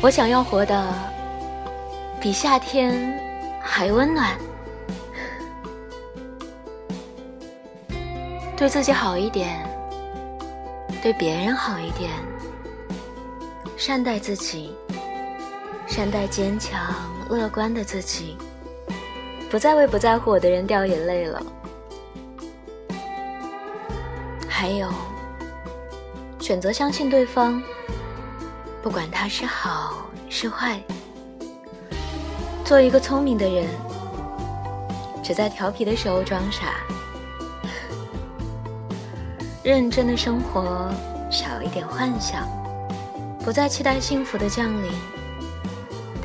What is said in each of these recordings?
我想要活得比夏天还温暖，对自己好一点，对别人好一点，善待自己，善待坚强乐观的自己，不再为不在乎我的人掉眼泪了。还有，选择相信对方。不管他是好是坏，做一个聪明的人，只在调皮的时候装傻，认真的生活，少一点幻想，不再期待幸福的降临，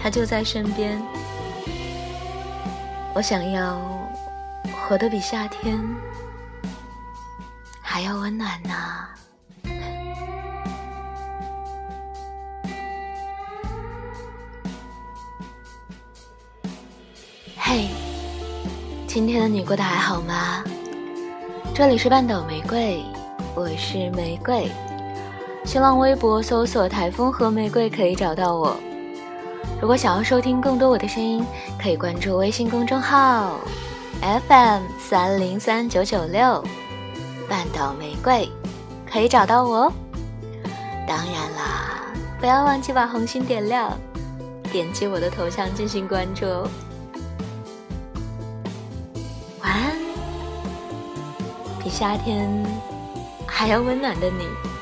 他就在身边。我想要活得比夏天还要温暖呢。嘿，今天的你过得还好吗？这里是半岛玫瑰，我是玫瑰。新浪微博搜索“台风和玫瑰”可以找到我。如果想要收听更多我的声音，可以关注微信公众号 FM 三零三九九六，半岛玫瑰，可以找到我哦。当然啦，不要忘记把红心点亮，点击我的头像进行关注哦。安比夏天还要温暖的你。